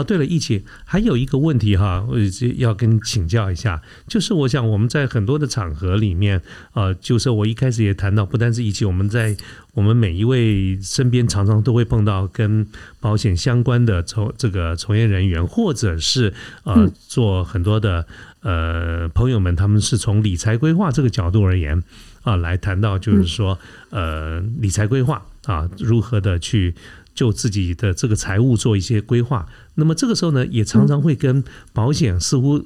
哦，对了，一起还有一个问题哈，我要跟请教一下，就是我想我们在很多的场合里面，呃，就是我一开始也谈到，不单是一起，我们在我们每一位身边常常都会碰到跟保险相关的从这个从业人员，或者是呃做很多的呃朋友们，他们是从理财规划这个角度而言啊，来谈到就是说呃理财规划啊，如何的去。就自己的这个财务做一些规划，那么这个时候呢，也常常会跟保险似乎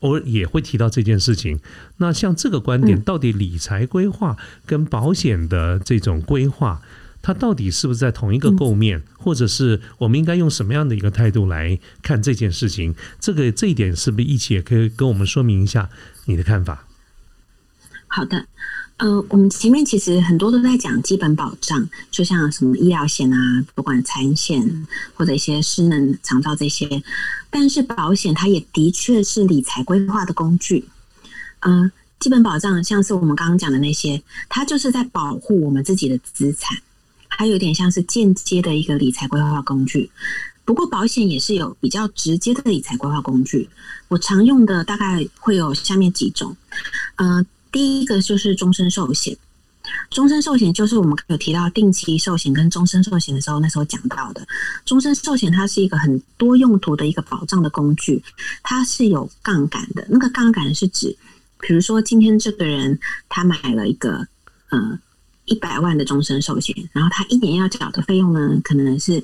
偶尔也会提到这件事情。那像这个观点，到底理财规划跟保险的这种规划，它到底是不是在同一个构面，或者是我们应该用什么样的一个态度来看这件事情？这个这一点是不是一起也可以跟我们说明一下你的看法？好的。呃，我们前面其实很多都在讲基本保障，就像什么医疗险啊，不管财险或者一些失能长照这些。但是保险它也的确是理财规划的工具。嗯，基本保障像是我们刚刚讲的那些，它就是在保护我们自己的资产，还有点像是间接的一个理财规划工具。不过保险也是有比较直接的理财规划工具，我常用的大概会有下面几种，嗯。第一个就是终身寿险，终身寿险就是我们有提到定期寿险跟终身寿险的时候，那时候讲到的。终身寿险它是一个很多用途的一个保障的工具，它是有杠杆的。那个杠杆是指，比如说今天这个人他买了一个呃一百万的终身寿险，然后他一年要缴的费用呢，可能是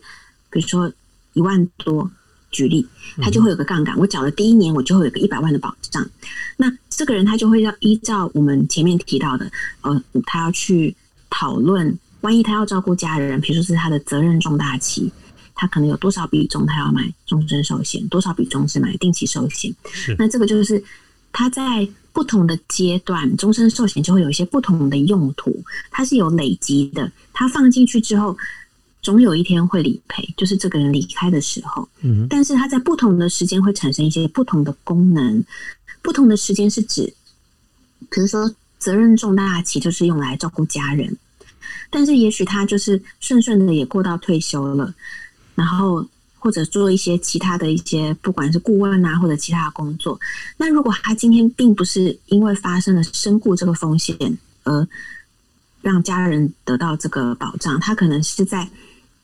比如说一万多。举例，他就会有个杠杆。我缴了第一年，我就会有个一百万的保障。那这个人他就会要依照我们前面提到的，呃，他要去讨论，万一他要照顾家人，比如说是他的责任重大期，他可能有多少比重他要买终身寿险，多少比重是买定期寿险。那这个就是他在不同的阶段，终身寿险就会有一些不同的用途，它是有累积的。他放进去之后。总有一天会理赔，就是这个人离开的时候。嗯，但是他在不同的时间会产生一些不同的功能。不同的时间是指，比如说责任重大期就是用来照顾家人，但是也许他就是顺顺的也过到退休了，然后或者做一些其他的一些，不管是顾问啊或者其他的工作。那如果他今天并不是因为发生了身故这个风险而让家人得到这个保障，他可能是在。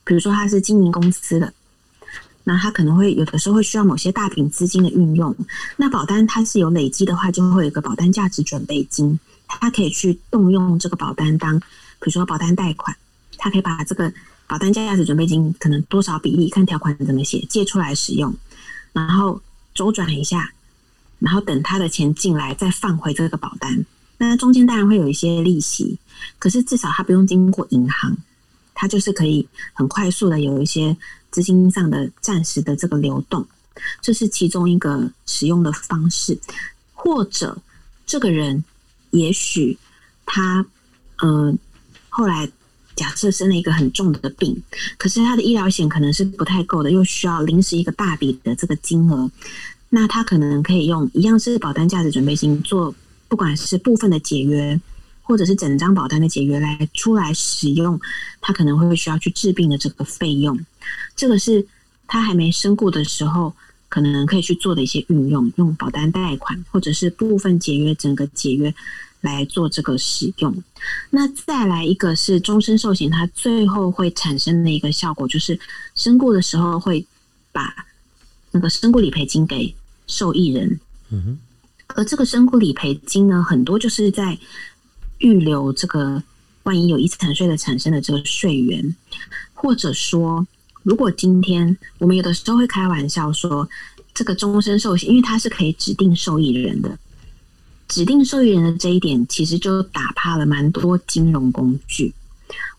比如说他是经营公司的，那他可能会有的时候会需要某些大笔资金的运用。那保单它是有累积的话，就会有一个保单价值准备金，他可以去动用这个保单当，比如说保单贷款，他可以把这个保单价值准备金可能多少比例，看条款怎么写，借出来使用，然后周转一下，然后等他的钱进来再放回这个保单。那中间当然会有一些利息，可是至少他不用经过银行。它就是可以很快速的有一些资金上的暂时的这个流动，这是其中一个使用的方式。或者这个人也许他嗯后来假设生了一个很重的病，可是他的医疗险可能是不太够的，又需要临时一个大笔的这个金额，那他可能可以用一样是保单价值准备金做，不管是部分的解约。或者是整张保单的解约来出来使用，他可能会需要去治病的这个费用，这个是他还没身故的时候可能可以去做的一些运用，用保单贷款或者是部分解约、整个解约来做这个使用。那再来一个是终身寿险，它最后会产生的一个效果就是身故的时候会把那个身故理赔金给受益人。嗯哼，而这个身故理赔金呢，很多就是在预留这个万一有遗产税的产生的这个税源，或者说，如果今天我们有的时候会开玩笑说，这个终身寿险，因为它是可以指定受益人的，指定受益人的这一点，其实就打趴了蛮多金融工具。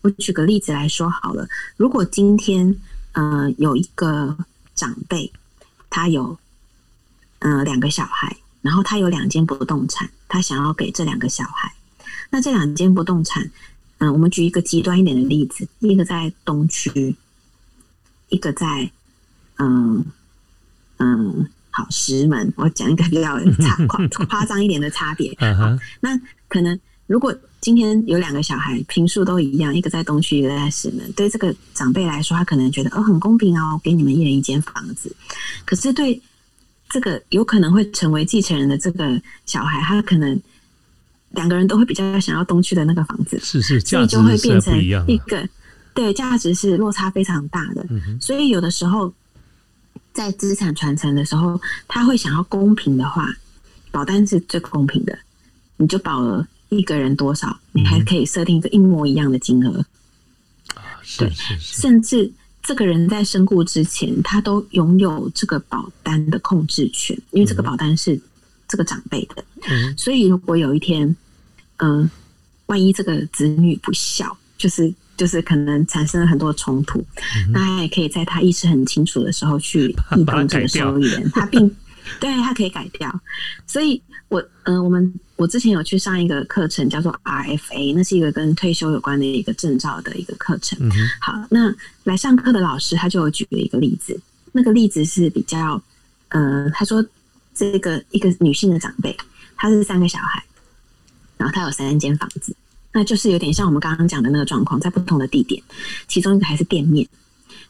我举个例子来说好了，如果今天呃有一个长辈，他有呃两个小孩，然后他有两间不动产，他想要给这两个小孩。那这两间不动产，嗯，我们举一个极端一点的例子，一个在东区，一个在嗯嗯，好石门。我讲一个比较差夸夸张一点的差别。好，那可能如果今天有两个小孩，平数都一样，一个在东区，一个在石门，对这个长辈来说，他可能觉得哦很公平哦，给你们一人一间房子。可是对这个有可能会成为继承人的这个小孩，他可能两个人都会比较想要东区的那个房子，是是，所以就会变成一个对价值是落差非常大的。所以有的时候在资产传承的时候，他会想要公平的话，保单是最公平的，你就保了一个人多少，你还可以设定一个一模一样的金额。啊，对，甚至。这个人在身故之前，他都拥有这个保单的控制权，因为这个保单是这个长辈的。嗯，所以如果有一天，嗯，万一这个子女不孝，就是就是可能产生了很多冲突，那他也可以在他意识很清楚的时候去 移动这个收益人，他并对他可以改掉。所以我嗯，我们。我之前有去上一个课程，叫做 RFA，那是一个跟退休有关的一个证照的一个课程。好，那来上课的老师他就有举了一个例子，那个例子是比较，呃，他说这个一个女性的长辈，她是三个小孩，然后他有三间房子，那就是有点像我们刚刚讲的那个状况，在不同的地点，其中一个还是店面，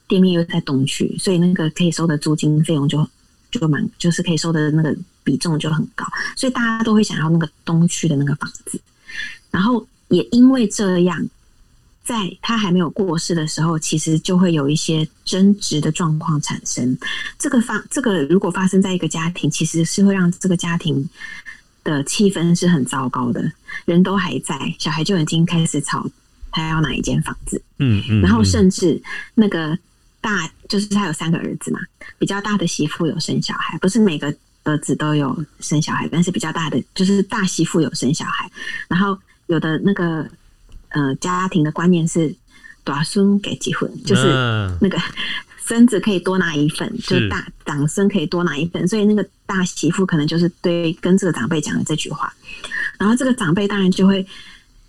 店面又在东区，所以那个可以收的租金费用就就蛮，就是可以收的那个。比重就很高，所以大家都会想要那个东区的那个房子。然后也因为这样，在他还没有过世的时候，其实就会有一些争执的状况产生。这个发这个如果发生在一个家庭，其实是会让这个家庭的气氛是很糟糕的。人都还在，小孩就已经开始吵他要哪一间房子。嗯嗯，然后甚至那个大就是他有三个儿子嘛，比较大的媳妇有生小孩，不是每个。儿子都有生小孩，但是比较大的就是大媳妇有生小孩，然后有的那个呃家庭的观念是短孙给结婚，就是那个孙子可以多拿一份，就大长孙可以多拿一份，所以那个大媳妇可能就是对跟这个长辈讲的这句话，然后这个长辈当然就会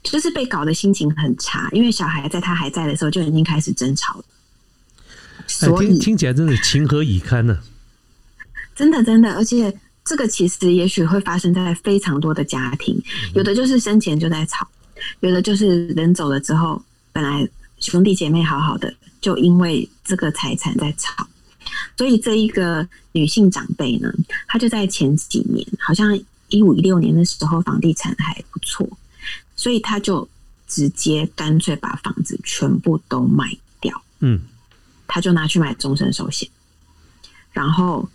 就是被搞得心情很差，因为小孩在他还在的时候就已经开始争吵了，所以听起来真的情何以堪呢。真的，真的，而且这个其实也许会发生在非常多的家庭，有的就是生前就在吵，有的就是人走了之后，本来兄弟姐妹好好的，就因为这个财产在吵。所以这一个女性长辈呢，她就在前几年，好像一五一六年的时候，房地产还不错，所以她就直接干脆把房子全部都卖掉，嗯，她就拿去买终身寿险，然后。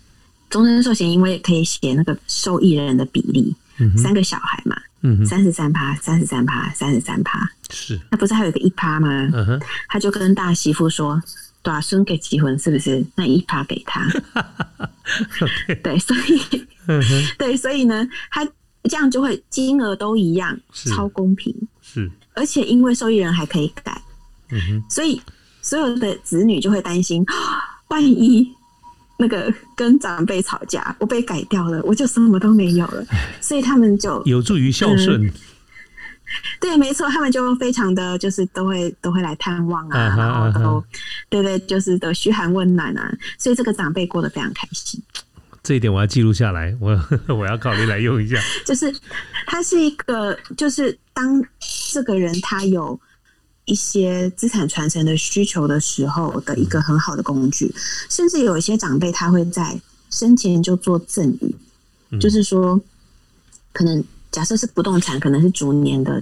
终身寿险因为可以写那个受益人的比例，三个小孩嘛，三十三趴，三十三趴，三十三趴，是那不是还有一个一趴吗？他就跟大媳妇说，大孙给结婚是不是？那一趴给他。对，所以，对，所以呢，他这样就会金额都一样，超公平。是，而且因为受益人还可以改，嗯所以所有的子女就会担心，万一。那个跟长辈吵架，我被改掉了，我就什么都没有了，所以他们就有助于孝顺。对，没错，他们就非常的就是都会都会来探望啊，然后都对对，就是的嘘寒问暖啊，所以这个长辈过得非常开心。这一点我要记录下来，我 我要考虑来用一下。就是他是一个，就是当这个人他有。一些资产传承的需求的时候的一个很好的工具，甚至有一些长辈他会在生前就做赠与，就是说，可能假设是不动产，可能是逐年的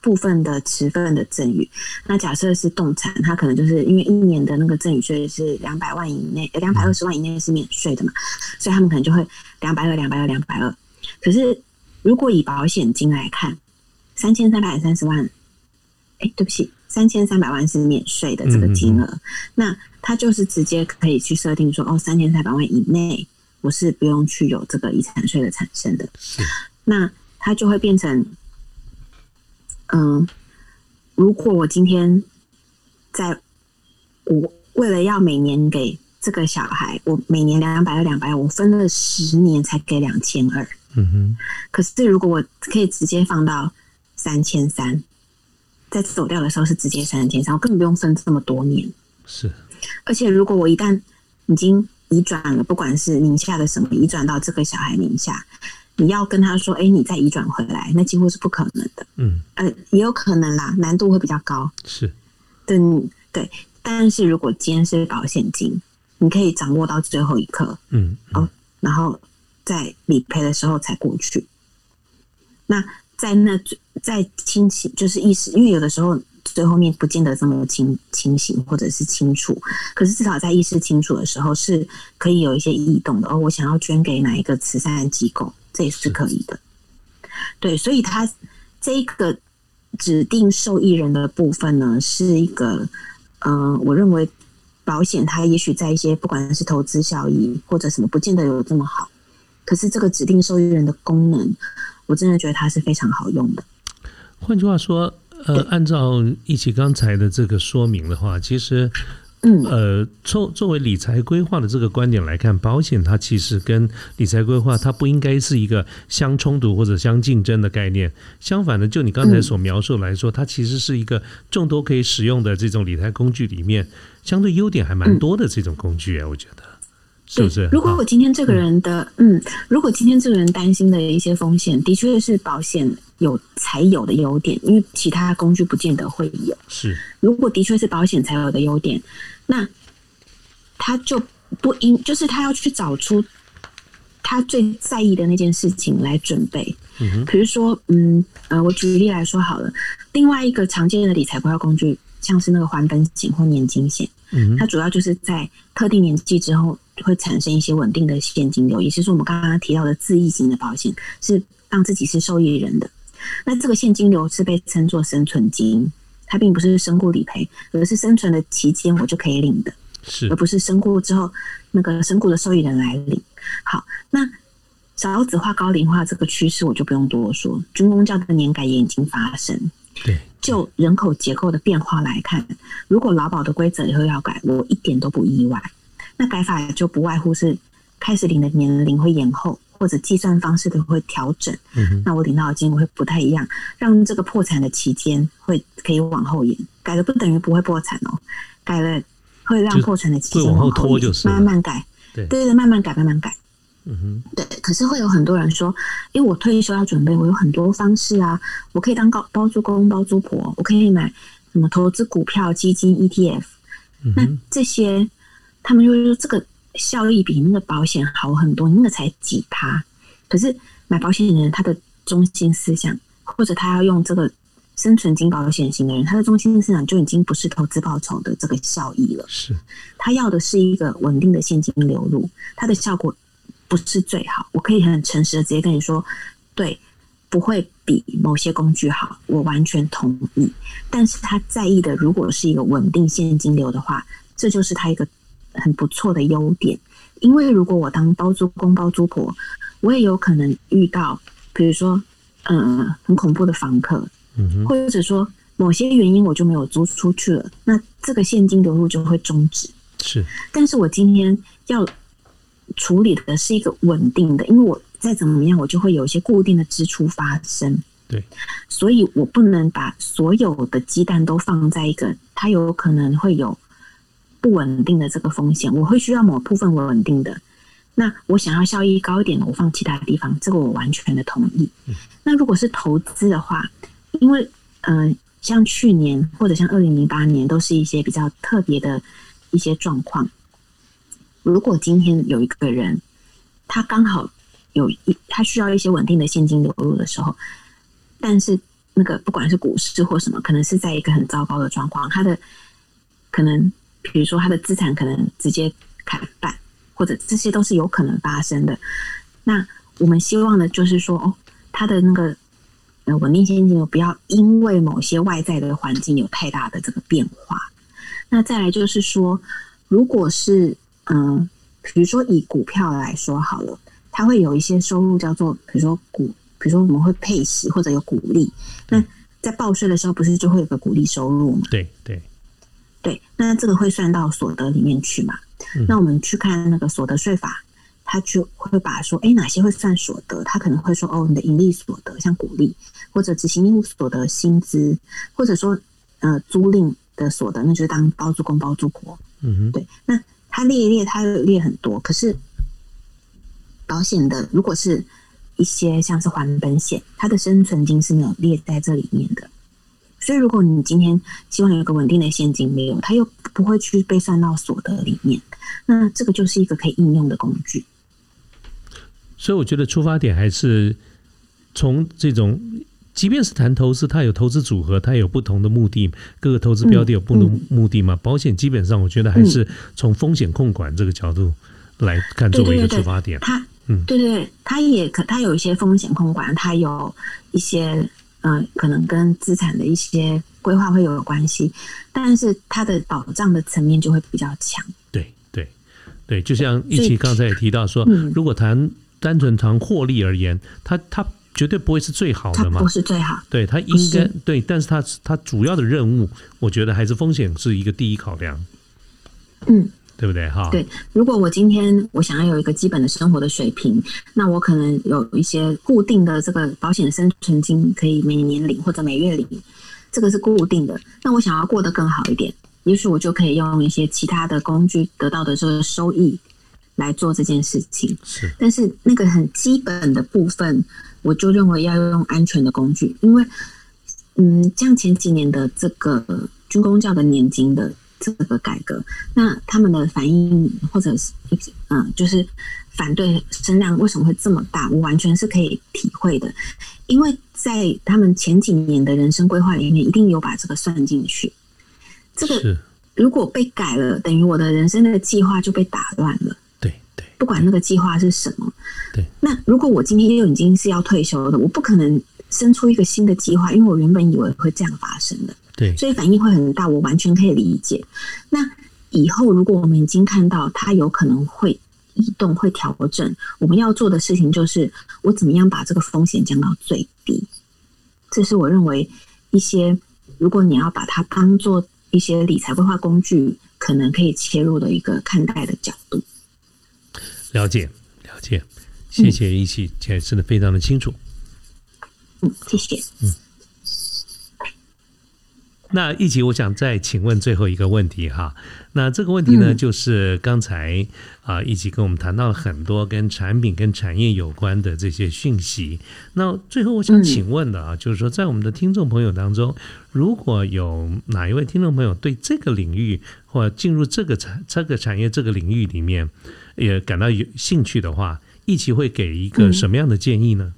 部分的持份的赠与。那假设是动产，他可能就是因为一年的那个赠与税是两百万以内，两百二十万以内是免税的嘛，所以他们可能就会两百二、两百二、两百二。可是如果以保险金来看，三千三百三十万，哎，对不起。三千三百万是免税的这个金额，那他就是直接可以去设定说，哦，三千三百万以内，我是不用去有这个遗产税的产生的。那他就会变成，嗯，如果我今天在我为了要每年给这个小孩，我每年两百二两百，我分了十年才给两千二。嗯哼。可是如果我可以直接放到三千三。在走掉的时候是直接三千三，我根本不用分这么多年。是，而且如果我一旦已经移转了，不管是名下的什么移转到这个小孩名下，你要跟他说，哎，你再移转回来，那几乎是不可能的。嗯，呃，也有可能啦，难度会比较高。是，对对。但是如果今天是保险金，你可以掌握到最后一刻，嗯，哦，然后在理赔的时候才过去。那在那在清醒，就是意识，因为有的时候最后面不见得这么清清醒或者是清楚，可是至少在意识清楚的时候，是可以有一些异动的。哦，我想要捐给哪一个慈善机构，这也是可以的。对，所以他这个指定受益人的部分呢，是一个，嗯，我认为保险它也许在一些不管是投资效益或者什么，不见得有这么好。可是这个指定受益人的功能。我真的觉得它是非常好用的。换句话说，呃，按照一起刚才的这个说明的话，其实，嗯，呃，作作为理财规划的这个观点来看，保险它其实跟理财规划它不应该是一个相冲突或者相竞争的概念。相反的，就你刚才所描述来说，它其实是一个众多可以使用的这种理财工具里面，相对优点还蛮多的这种工具啊，我觉得。是不是？如果我今天这个人的，嗯，如果今天这个人担心的一些风险，的确是保险有才有的优点，因为其他工具不见得会有。是，如果的确是保险才有的优点，那他就不应，就是他要去找出他最在意的那件事情来准备。嗯哼，比如说，嗯呃，我举例来说好了，另外一个常见的理财规划工具，像是那个还本险或年金险，嗯，它主要就是在特定年纪之后。会产生一些稳定的现金流，也就是我们刚刚提到的自益型的保险，是让自己是受益人的。那这个现金流是被称作生存金，它并不是身故理赔，而是生存的期间我就可以领的，是而不是身故之后那个身故的受益人来领。好，那少子化、高龄化这个趋势我就不用多说，军工教的年改也已经发生。对，就人口结构的变化来看，如果劳保的规则以后要改，我一点都不意外。那改法就不外乎是开始领的年龄会延后，或者计算方式都会调整。嗯那我领到的金额会不太一样，让这个破产的期间会可以往后延。改了不等于不会破产哦，改了会让破产的期间往后拖，就是慢慢改。对对对，慢慢改，慢慢改。嗯哼，对。可是会有很多人说，因为我退休要准备，我有很多方式啊，我可以当高包租公、包租婆，我可以买什么投资股票、基金、ETF。那这些。他们就说这个效益比那个保险好很多，那个才几趴。可是买保险的人，他的中心思想，或者他要用这个生存金保险型的人，他的中心思想就已经不是投资报酬的这个效益了。是，他要的是一个稳定的现金流入，它的效果不是最好。我可以很诚实的直接跟你说，对，不会比某些工具好，我完全同意。但是他在意的，如果是一个稳定现金流的话，这就是他一个。很不错的优点，因为如果我当包租公包租婆，我也有可能遇到，比如说，呃，很恐怖的房客，嗯或者说某些原因我就没有租出去了，那这个现金流入就会终止。是，但是我今天要处理的是一个稳定的，因为我再怎么样，我就会有一些固定的支出发生。对，所以我不能把所有的鸡蛋都放在一个，它有可能会有。不稳定的这个风险，我会需要某部分稳定的。那我想要效益高一点的，我放其他地方，这个我完全的同意。那如果是投资的话，因为嗯，像去年或者像二零零八年，都是一些比较特别的一些状况。如果今天有一个人，他刚好有一他需要一些稳定的现金流入的时候，但是那个不管是股市或什么，可能是在一个很糟糕的状况，他的可能。比如说，他的资产可能直接砍半，或者这些都是有可能发生的。那我们希望的就是说，哦，他的那个呃稳定现金流不要因为某些外在的环境有太大的这个变化。那再来就是说，如果是嗯，比如说以股票来说好了，它会有一些收入叫做，比如说股，比如说我们会配息或者有股利。那在报税的时候，不是就会有个股利收入吗？对对。对，那这个会算到所得里面去嘛？那我们去看那个所得税法，它就会把说，哎，哪些会算所得？它可能会说，哦，你的盈利所得，像股利或者执行业务所得、薪资，或者说呃租赁的所得，那就是当包租公包租婆。嗯哼，对，那它列一列，他列很多，可是保险的如果是一些像是还本险，它的生存金是没有列在这里面的。所以，如果你今天希望有一个稳定的现金流，它又不会去被算到所得里面，那这个就是一个可以应用的工具。所以我觉得出发点还是从这种，即便是谈投资，它有投资组合，它有不同的目的，各个投资标的有不同目的嘛。保险基本上，我觉得还是从风险控管这个角度来看作为一个出发点。它，嗯，对对对，它也可，它有一些风险控管，它有一些，嗯，可能跟资产的一些规划会有关系，但是它的保障的层面就会比较强。对对对，就像一起刚才也提到说，如果谈。单纯谈获利而言，它它绝对不会是最好的嘛？不是最好。对，它应该对，但是它它主要的任务，我觉得还是风险是一个第一考量。嗯，对不对？哈。对，如果我今天我想要有一个基本的生活的水平，那我可能有一些固定的这个保险生存金，可以每年领或者每月领，这个是固定的。那我想要过得更好一点，也许我就可以用一些其他的工具得到的这个收益。来做这件事情，是，但是那个很基本的部分，我就认为要用安全的工具，因为，嗯，像前几年的这个军工教的年金的这个改革，那他们的反应或者是嗯，就是反对声量为什么会这么大，我完全是可以体会的，因为在他们前几年的人生规划里面，一定有把这个算进去，这个如果被改了，等于我的人生的计划就被打乱了。对对不管那个计划是什么，对。那如果我今天又已经是要退休的，我不可能生出一个新的计划，因为我原本以为会这样发生的，对。所以反应会很大，我完全可以理解。那以后如果我们已经看到它有可能会移动、会调整，我们要做的事情就是，我怎么样把这个风险降到最低？这是我认为一些，如果你要把它当做一些理财规划工具，可能可以切入的一个看待的角度。了解，了解，谢谢一起解释的非常的清楚。嗯，谢谢。嗯，那一集，我想再请问最后一个问题哈。那这个问题呢，就是刚才啊，一起跟我们谈到了很多跟产品、跟产业有关的这些讯息。那最后我想请问的啊，就是说，在我们的听众朋友当中，如果有哪一位听众朋友对这个领域或进入这个产这个产业这个领域里面，也感到有兴趣的话，一起会给一个什么样的建议呢？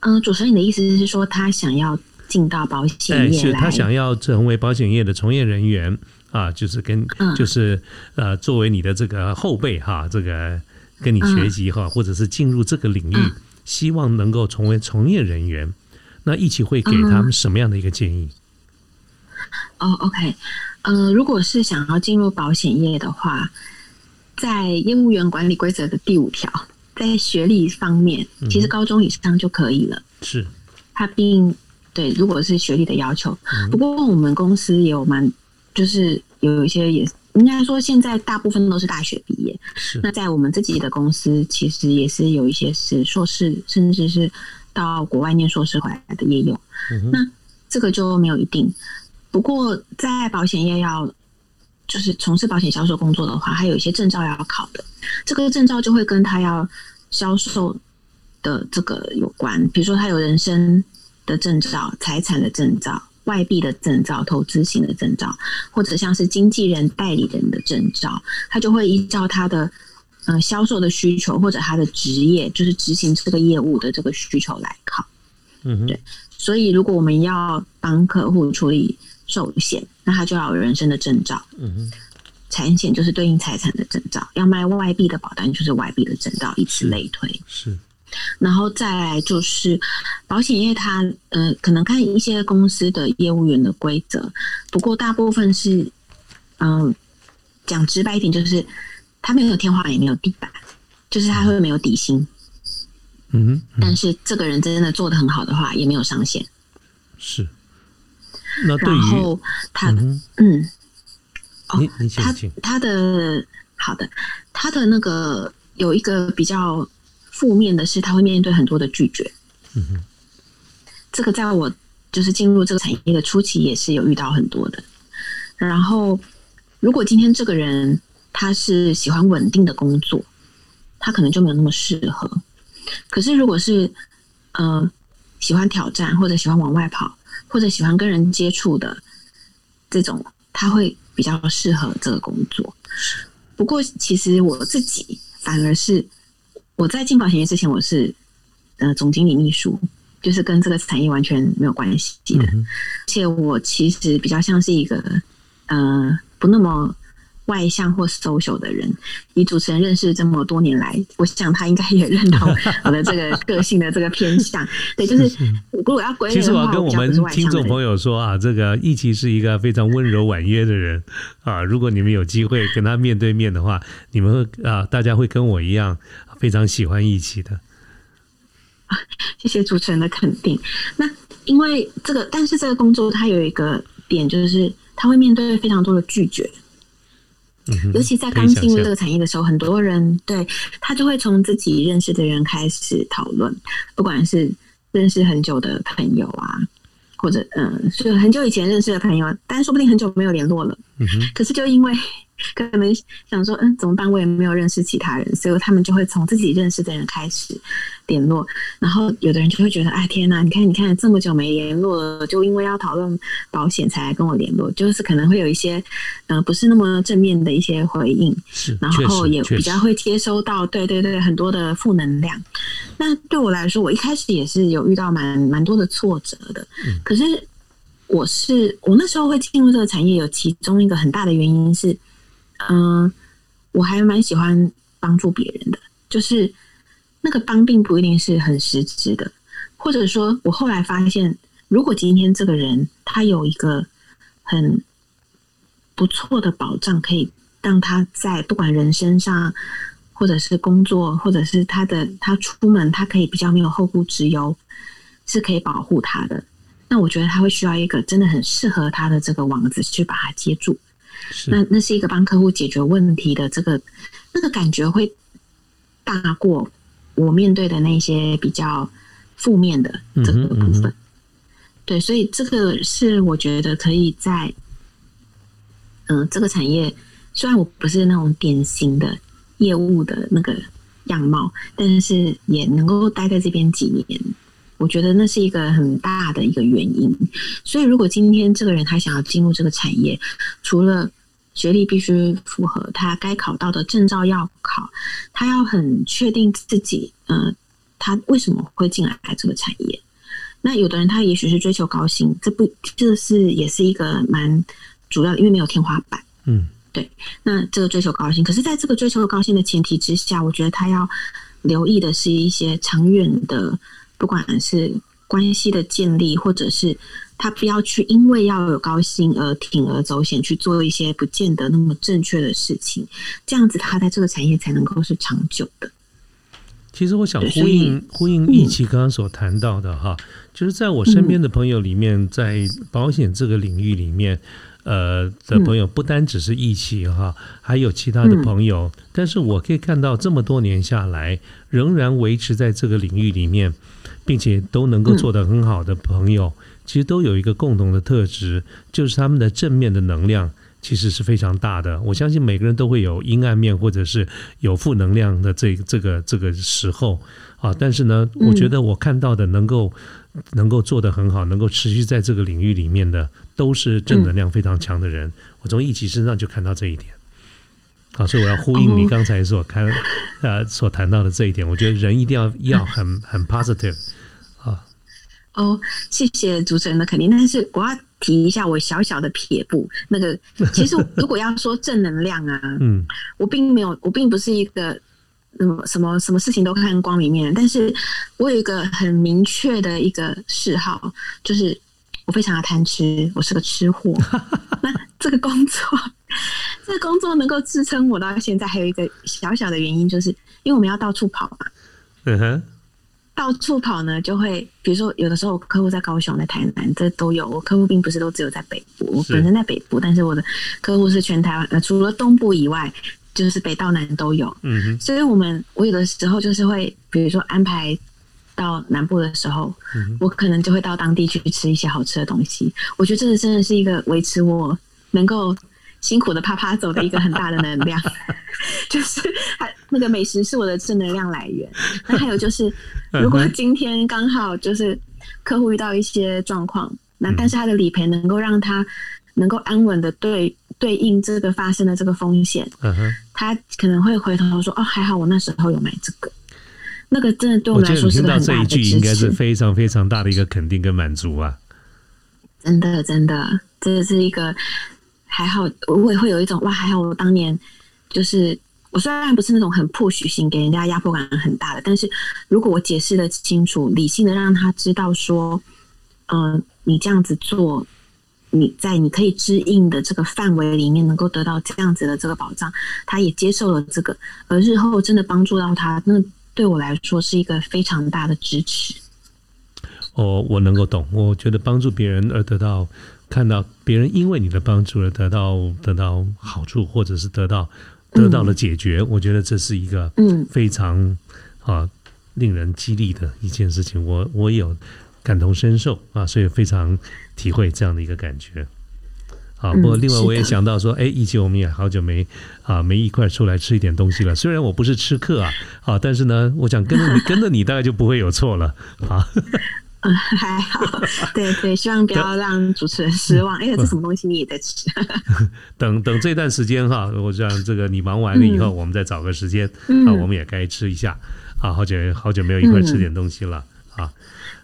嗯，主持人，你的意思是说，他想要进到保险业，他想要成为保险业的从业人员啊，就是跟就是呃，作为你的这个后辈哈，这个跟你学习哈，或者是进入这个领域，希望能够成为从业人员，那一起会给他们什么样的一个建议？哦，OK，呃，如果是想要进入保险业的话。在业务员管理规则的第五条，在学历方面，其实高中以上就可以了。是，他并对，如果是学历的要求。不过我们公司也有蛮，就是有一些也应该说，现在大部分都是大学毕业。是。那在我们自己的公司，其实也是有一些是硕士，甚至是到国外念硕士回来的也有。那这个就没有一定。不过在保险业要。就是从事保险销售工作的话，还有一些证照要考的，这个证照就会跟他要销售的这个有关。比如说，他有人身的证照、财产的证照、外币的证照、投资型的证照，或者像是经纪人、代理人的证照，他就会依照他的呃销售的需求或者他的职业，就是执行这个业务的这个需求来考。嗯，对。所以，如果我们要帮客户处理。寿险，那他就要有人身的证照。嗯哼，产险就是对应财产的证照，要卖外币的保单就是外币的证照，以此类推。是，然后再来就是保险业，它呃，可能看一些公司的业务员的规则，不过大部分是，嗯，讲直白一点，就是他没有天花板，也没有地板，就是他会没有底薪。嗯哼，但是这个人真的做的很好的话，也没有上限。是。然后他嗯，哦，他他的好的，他的那个有一个比较负面的是，他会面对很多的拒绝。嗯哼，这个在我就是进入这个产业的初期也是有遇到很多的。然后，如果今天这个人他是喜欢稳定的工作，他可能就没有那么适合。可是，如果是呃喜欢挑战或者喜欢往外跑或者喜欢跟人接触的这种，他会比较适合这个工作。不过，其实我自己反而是我在进保险业之前，我是呃总经理秘书，就是跟这个产业完全没有关系的。而且，我其实比较像是一个呃不那么。外向或 social 的人，以主持人认识这么多年来，我想他应该也认同我的这个 个性的这个偏向。对，就是如果要归类的话，其实我跟我们听众朋友说啊，这个易奇是一个非常温柔婉约的人啊。如果你们有机会跟他面对面的话，你们会啊，大家会跟我一样非常喜欢一起的。谢谢主持人的肯定。那因为这个，但是这个工作它有一个点，就是他会面对非常多的拒绝。尤其在刚进入这个产业的时候，很多人对他就会从自己认识的人开始讨论，不管是认识很久的朋友啊，或者嗯，是很久以前认识的朋友，但说不定很久没有联络了。嗯可是就因为。可能想说，嗯，怎么办？我也没有认识其他人，所以他们就会从自己认识的人开始联络。然后有的人就会觉得，哎，天呐！你看，你看，这么久没联络了，就因为要讨论保险才来跟我联络，就是可能会有一些，呃，不是那么正面的一些回应。是，然后也比较会接收到，对对对，很多的负能量。那对我来说，我一开始也是有遇到蛮蛮多的挫折的。嗯，可是我是我那时候会进入这个产业，有其中一个很大的原因是。嗯，我还蛮喜欢帮助别人的，就是那个帮并不一定是很实质的，或者说，我后来发现，如果今天这个人他有一个很不错的保障，可以让他在不管人身上，或者是工作，或者是他的他出门，他可以比较没有后顾之忧，是可以保护他的。那我觉得他会需要一个真的很适合他的这个网子去把他接住。那那是一个帮客户解决问题的这个那个感觉会大过我面对的那些比较负面的这个部分。对，所以这个是我觉得可以在嗯这个产业，虽然我不是那种典型的业务的那个样貌，但是也能够待在这边几年，我觉得那是一个很大的一个原因。所以如果今天这个人他想要进入这个产业，除了学历必须符合他该考到的证照要考，他要很确定自己，嗯，他为什么会进来这个产业？那有的人他也许是追求高薪，这不这是也是一个蛮主要，因为没有天花板。嗯，对。那这个追求高薪，可是在这个追求高薪的前提之下，我觉得他要留意的是一些长远的，不管是关系的建立，或者是。他不要去，因为要有高薪而铤而走险去做一些不见得那么正确的事情，这样子他在这个产业才能够是长久的。其实我想呼应呼应易奇刚刚所谈到的哈，就是在我身边的朋友里面，在保险这个领域里面，呃的朋友不单只是义气哈，还有其他的朋友，但是我可以看到这么多年下来，仍然维持在这个领域里面，并且都能够做得很好的朋友。其实都有一个共同的特质，就是他们的正面的能量其实是非常大的。我相信每个人都会有阴暗面，或者是有负能量的这这个这个时候啊。但是呢，我觉得我看到的能够能够做得很好，能够持续在这个领域里面的，都是正能量非常强的人。我从一起身上就看到这一点。好，所以我要呼应你刚才所看呃所谈到的这一点。我觉得人一定要要很很 positive。哦，谢谢主持人的肯定，但是我要提一下我小小的撇步。那个，其实 如果要说正能量啊，嗯，我并没有，我并不是一个什么什么什么事情都看光明面，但是我有一个很明确的一个嗜好，就是我非常的贪吃，我是个吃货。那这个工作，这工作能够支撑我到现在，还有一个小小的原因，就是因为我们要到处跑嘛。嗯哼。到处跑呢，就会比如说有的时候，客户在高雄、在台南，这都有。我客户并不是都只有在北部，我本身在北部，但是我的客户是全台湾，呃，除了东部以外，就是北到南都有。嗯哼，所以我们我有的时候就是会，比如说安排到南部的时候，嗯我可能就会到当地去吃一些好吃的东西。我觉得这真的是一个维持我能够辛苦的啪啪走的一个很大的能量，就是还那个美食是我的正能量来源。那还有就是，如果今天刚好就是客户遇到一些状况，那但是他的理赔能够让他能够安稳的对对应这个发生的这个风险，他可能会回头说：“哦，还好我那时候有买这个。”那个真的对我们来说是个到这一句，很大的支应该是持。非常非常大的一个肯定跟满足啊。真的，真的，这是一个还好，我也会有一种哇，还好我当年就是我虽然不是那种很 push 型给人家压迫感很大的，但是如果我解释的清楚，理性的让他知道说，嗯、你这样子做。你在你可以支应的这个范围里面，能够得到这样子的这个保障，他也接受了这个，而日后真的帮助到他，那对我来说是一个非常大的支持。哦，我能够懂。我觉得帮助别人而得到看到别人因为你的帮助而得到得到好处，或者是得到得到了解决，我觉得这是一个嗯非常啊令人激励的一件事情。我我有感同身受啊，所以非常体会这样的一个感觉。啊，嗯不过另外我也想到说，哎，一起我们也好久没啊没一块出来吃一点东西了。虽然我不是吃客啊，啊，但是呢，我想跟着你 跟着你大概就不会有错了啊。嗯，还好，对对，希望不要让主持人失望。哎呀、这什么东西你也在吃？等等这段时间哈，我想这个你忙完了以后，我们再找个时间嗯啊，我们也该吃一下啊。好久好久没有一块吃点东西了啊。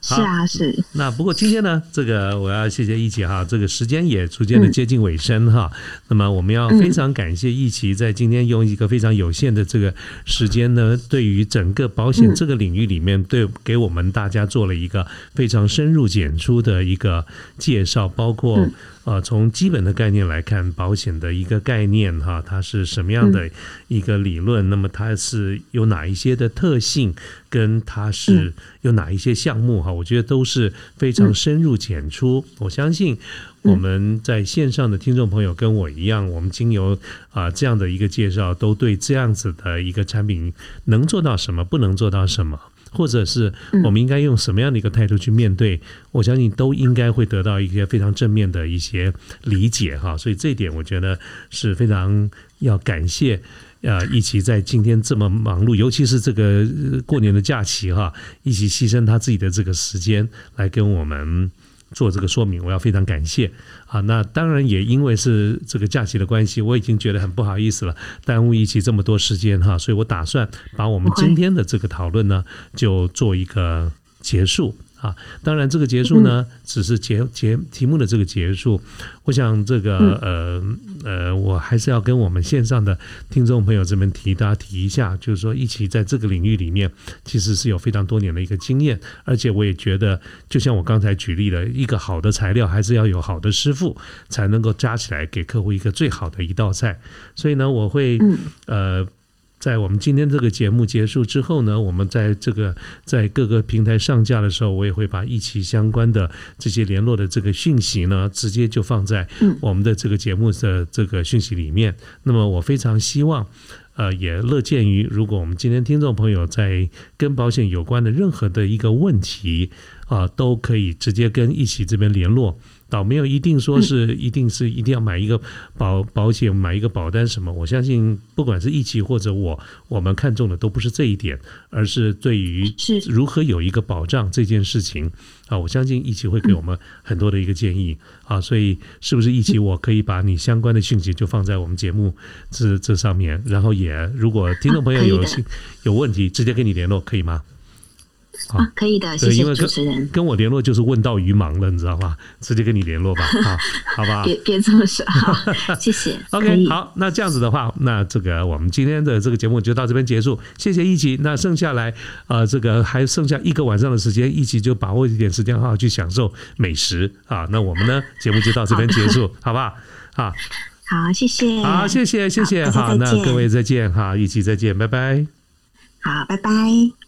是啊，是，那不过今天呢，这个我要谢谢一奇哈，这个时间也逐渐的接近尾声哈。那么我们要非常感谢一奇在今天用一个非常有限的这个时间呢，对于整个保险这个领域里面，对给我们大家做了一个非常深入简出的一个介绍，包括呃从基本的概念来看，保险的一个概念哈，它是什么样的一个理论，那么它是有哪一些的特性，跟它是有哪一些项目哈，我觉得都是非常深入浅出。我相信我们在线上的听众朋友跟我一样，我们经由啊、这样的一个介绍，都对这样子的一个产品能做到什么，不能做到什么。或者是我们应该用什么样的一个态度去面对？我相信都应该会得到一些非常正面的一些理解哈。所以这一点我觉得是非常要感谢。啊，一起在今天这么忙碌，尤其是这个呃过年的假期哈，一起牺牲他自己的这个时间来跟我们做这个说明，我要非常感谢啊。那当然也因为是这个假期的关系，我已经觉得很不好意思了，耽误一起这么多时间哈，所以我打算把我们今天的这个讨论呢，就做一个结束。啊，当然，这个结束呢，只是节节题目的这个结束。我想，这个呃呃，我还是要跟我们线上的听众朋友这边提，大家提一下，就是说，一起在这个领域里面，其实是有非常多年的一个经验，而且我也觉得，就像我刚才举例的，一个好的材料还是要有好的师傅，才能够加起来给客户一个最好的一道菜。所以呢，我会呃。在我们今天这个节目结束之后呢，我们在这个在各个平台上架的时候，我也会把一起相关的这些联络的这个讯息呢，直接就放在我们的这个节目的这个讯息里面。那么我非常希望。呃，也乐见于，如果我们今天听众朋友在跟保险有关的任何的一个问题啊、都可以直接跟一起这边联络。倒没有一定说是一定是一定要买一个保保险买一个保单什么，我相信不管是一起或者我，我们看重的都不是这一点，而是对于是如何有一个保障这件事情啊，我相信一起会给我们很多的一个建议啊，所以是不是一起我可以把你相关的讯息就放在我们节目这这上面，然后也如果听众朋友有兴有问题，直接跟你联络可以吗？好啊，可以的，谢谢为跟主持人。跟我联络就是问到鱼忙了，你知道吗？直接跟你联络吧，好，好吧。别别这么说，好，谢谢。OK，好，那这样子的话，那这个我们今天的这个节目就到这边结束，谢谢一起。那剩下来，呃，这个还剩下一个晚上的时间，一起就把握一点时间，好好去享受美食啊。那我们呢，节目就到这边结束，好不好？好，好，谢谢。好，谢谢，谢谢，好，那各位再见，哈，一起再见，拜拜。好，拜拜。